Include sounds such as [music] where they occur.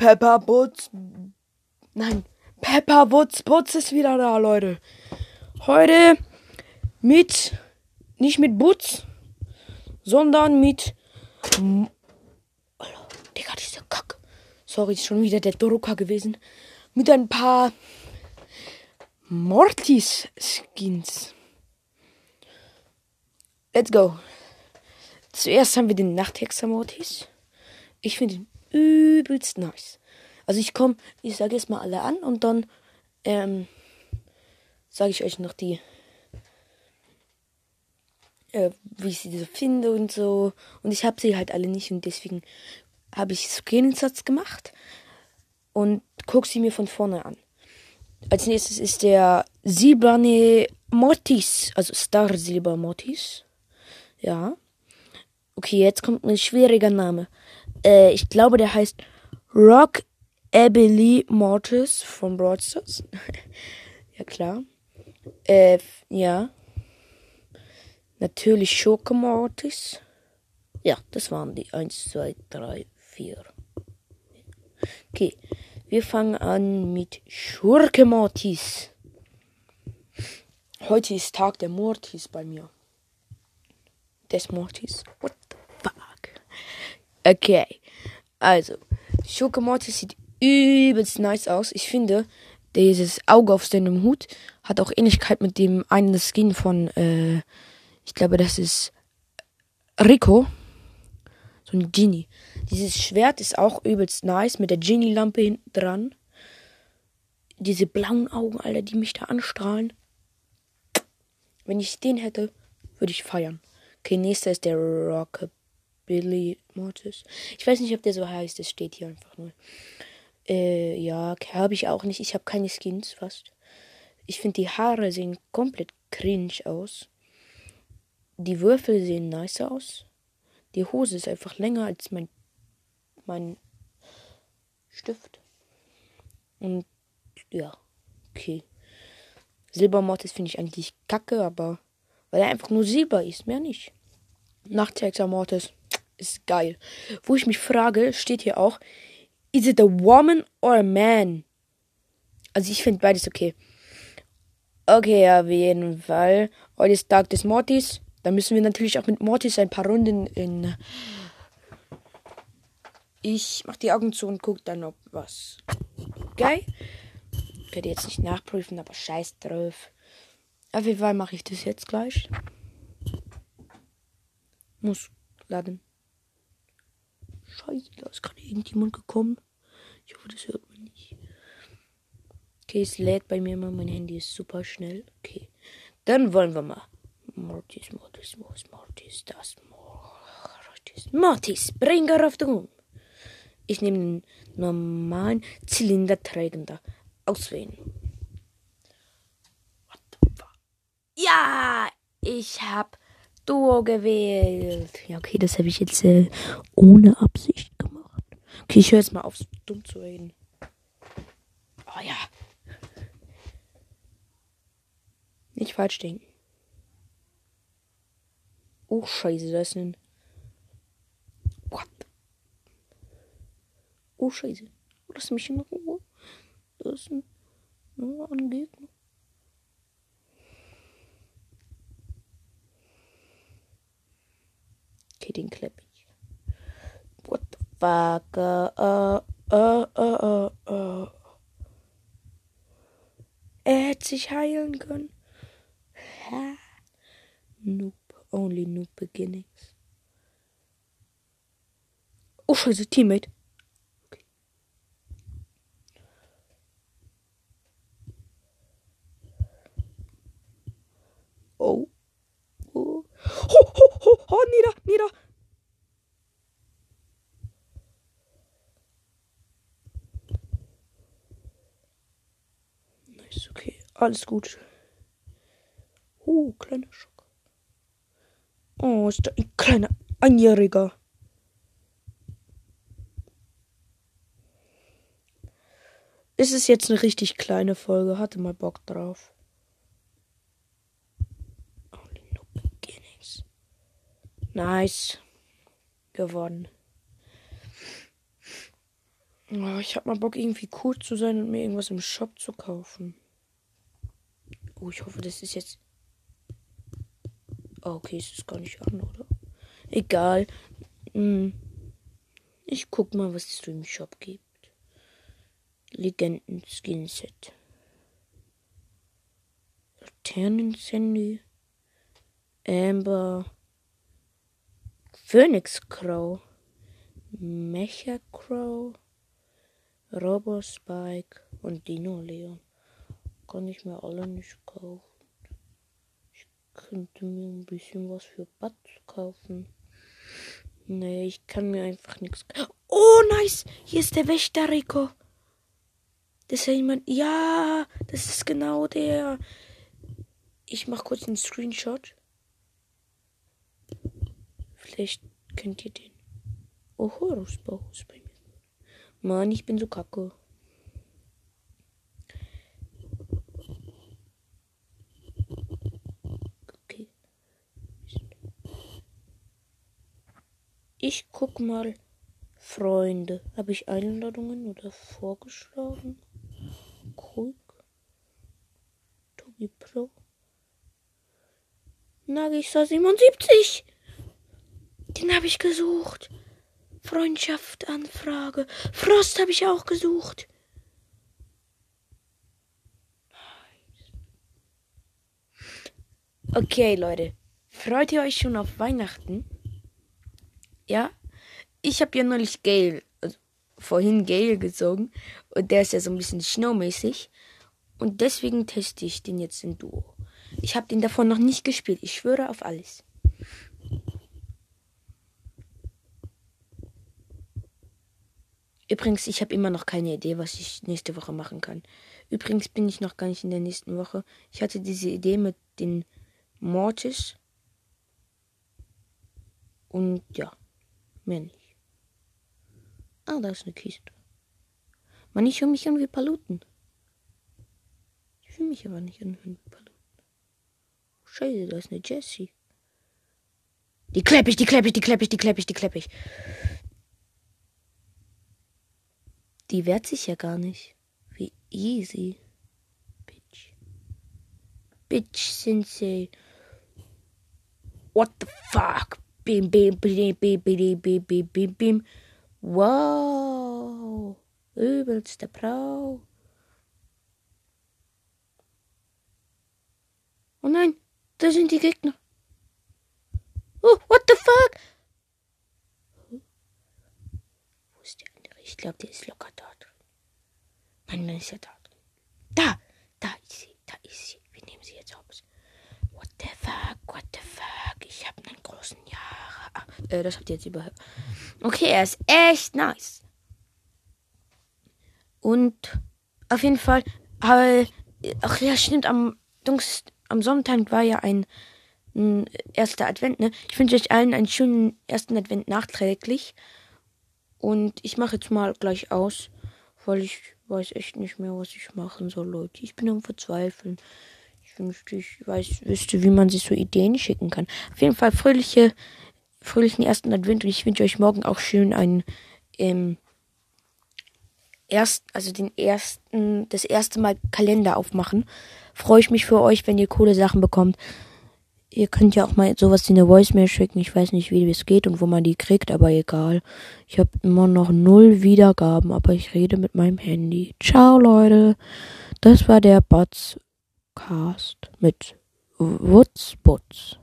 Pepper Butz. Nein, Pepper Wutz Butz ist wieder da, Leute. Heute mit, nicht mit Butz, sondern mit. Alter, Digga, dieser Kack. Sorry, ist schon wieder der Drucker gewesen. Mit ein paar Mortis-Skins. Let's go. Zuerst haben wir den Nachthexer Mortis. Ich finde ihn übelst nice. Also ich komme, ich sage jetzt mal alle an und dann ähm, sage ich euch noch die, äh, wie ich sie so finde und so. Und ich habe sie halt alle nicht und deswegen habe ich Screenshots gemacht und gucke sie mir von vorne an. Als nächstes ist der Silberne Mortis, also Star Silber Mortis. Ja. Okay, jetzt kommt ein schwieriger Name. Äh, ich glaube, der heißt Rock Abilene Mortis von Broadstars. [laughs] ja, klar. Äh, ja. Natürlich Schurke Mortis. Ja, das waren die. Eins, zwei, drei, vier. Okay. Wir fangen an mit Schurke Mortis. Heute ist Tag der Mortis bei mir. Des Mortis. What the fuck? Okay. Also, Schurke Mortis sieht übelst nice aus. Ich finde, dieses Auge auf seinem Hut hat auch Ähnlichkeit mit dem einen Skin von, äh, ich glaube, das ist Rico. So ein Genie. Dieses Schwert ist auch übelst nice mit der Genie-Lampe hinten dran. Diese blauen Augen, Alter, die mich da anstrahlen. Wenn ich den hätte, würde ich feiern. Okay, nächster ist der Rockabilly Mortis. Ich weiß nicht, ob der so heißt, das steht hier einfach nur. Äh, ja, habe ich auch nicht. Ich habe keine Skins fast. Ich finde, die Haare sehen komplett cringe aus. Die Würfel sehen nice aus. Die Hose ist einfach länger als mein, mein Stift. Und ja, okay. Silbermortis finde ich eigentlich kacke, aber weil er einfach nur Silber ist, mehr nicht. Nachthexer Mortis ist geil. Wo ich mich frage, steht hier auch, Is it a woman or a man? Also ich finde beides okay. Okay, auf jeden Fall. Heute ist Tag des Mortis. Da müssen wir natürlich auch mit Mortis ein paar Runden in. Ich mach die Augen zu und guck dann, ob was. Geil. Ich werde jetzt nicht nachprüfen, aber scheiß drauf. Auf jeden Fall mache ich das jetzt gleich. Muss laden. Scheiße, da ist gerade irgendjemand gekommen. Ich hoffe, das hört man nicht. Okay, es lädt bei mir immer. Mein Handy ist super schnell. Okay. Dann wollen wir mal. Mortis, Mortis, Mortis, Mortis, das Mortis. Mortis, Bringer auf den Ruhm. Ich nehme den normalen Zylinderträgender. Auswählen. What the fuck? Ja, ich hab Duo gewählt. Ja, okay, das habe ich jetzt äh, ohne Absicht gemacht. Okay, ich höre jetzt mal auf, dumm zu reden. Oh ja. Nicht falsch denken. Oh, scheiße, das ist ein... What? Oh, scheiße. Lass mich in Ruhe. Das ist ein... Nur ein Gegner. Klepp ich. What the fuck? Uh, uh, uh, uh, uh. Er hätte sich heilen können. Ha. Noob. Only noob beginnings. Oh, scheiße, Teammate. Okay. Oh. Oh. Ho, ho, ho, ho, nieder, nieder. Nice, okay. Alles gut. Oh, kleiner Schock. Oh, ist da ein kleiner Einjähriger. Es ist jetzt eine richtig kleine Folge. Hatte mal Bock drauf. Nice. Gewonnen. Oh, ich hab mal Bock, irgendwie cool zu sein und mir irgendwas im Shop zu kaufen. Oh, ich hoffe, das ist jetzt. Oh, okay, es ist gar nicht an, oder? Egal. Hm. Ich guck mal, was es im Shop gibt. Legenden Skin Set. Laternensandy. Amber. Phoenix Crow. Mecha Crow. Robo Spike und Dino Leon. Kann ich mir alle nicht kaufen. Ich könnte mir ein bisschen was für Bats kaufen. Nee, ich kann mir einfach nichts. Oh, nice! Hier ist der Wächter, Rico. Das ist ja jemand. Ja, das ist genau der. Ich mach kurz einen Screenshot. Vielleicht kennt ihr den. Oh, Horusbau ist bei mir. Mann, ich bin so kacke. Okay. Ich guck mal. Freunde. Habe ich Einladungen oder vorgeschlagen? Krug. Tobi Pro. Nagistar 77. Den habe ich gesucht. Freundschaft, Anfrage. Frost habe ich auch gesucht. Okay, Leute. Freut ihr euch schon auf Weihnachten? Ja? Ich habe ja neulich Gale, also vorhin Gale gezogen. Und der ist ja so ein bisschen schnaumäßig. Und deswegen teste ich den jetzt in Duo. Ich habe den davon noch nicht gespielt. Ich schwöre auf alles. Übrigens, ich habe immer noch keine Idee, was ich nächste Woche machen kann. Übrigens bin ich noch gar nicht in der nächsten Woche. Ich hatte diese Idee mit den Mortis. Und ja, mehr nicht. Ah, da ist eine Kiste. Man, ich höre mich an wie Paluten. Ich fühle mich aber nicht an wie Paluten. Scheiße, da ist eine Jessie. Die klepp ich, die klepp ich, die klepp ich, die klepp ich, die klepp ich. Die wehrt sich ja gar nicht. Wie easy. Bitch. Bitch Sensei. What the fuck? Bim, bim, bim, bim, bim, bim, bim, bim, bim. Wow. Übelste Brau. Oh nein, da sind die Gegner. Oh, what the fuck? Wo ist der andere? Ich glaube, der ist locker drin. Nein, dann ist er da drin. Da, da ist sie, da ist sie. Wir nehmen sie jetzt aus. What the fuck, what the fuck? Ich habe einen großen Jahr. Ah, äh, das habt ihr jetzt überhört. Okay, er ist echt nice. Und auf jeden Fall, äh, ach ja, stimmt, am am Sonntag war ja ein, ein erster Advent, ne? Ich wünsche euch allen einen schönen ersten Advent nachträglich. Und ich mache jetzt mal gleich aus, weil ich weiß echt nicht mehr, was ich machen soll, Leute. Ich bin am Verzweifeln. Ich wünschte, ich weiß, wüsste, wie man sich so Ideen schicken kann. Auf jeden Fall fröhliche, fröhlichen ersten Advent und ich wünsche euch morgen auch schön einen, ähm, erst, also den ersten, das erste Mal Kalender aufmachen. Freue ich mich für euch, wenn ihr coole Sachen bekommt. Ihr könnt ja auch mal sowas in eine Voicemail schicken. Ich weiß nicht, wie es geht und wo man die kriegt, aber egal. Ich habe immer noch null Wiedergaben, aber ich rede mit meinem Handy. Ciao, Leute. Das war der Botscast mit Wutzbutz.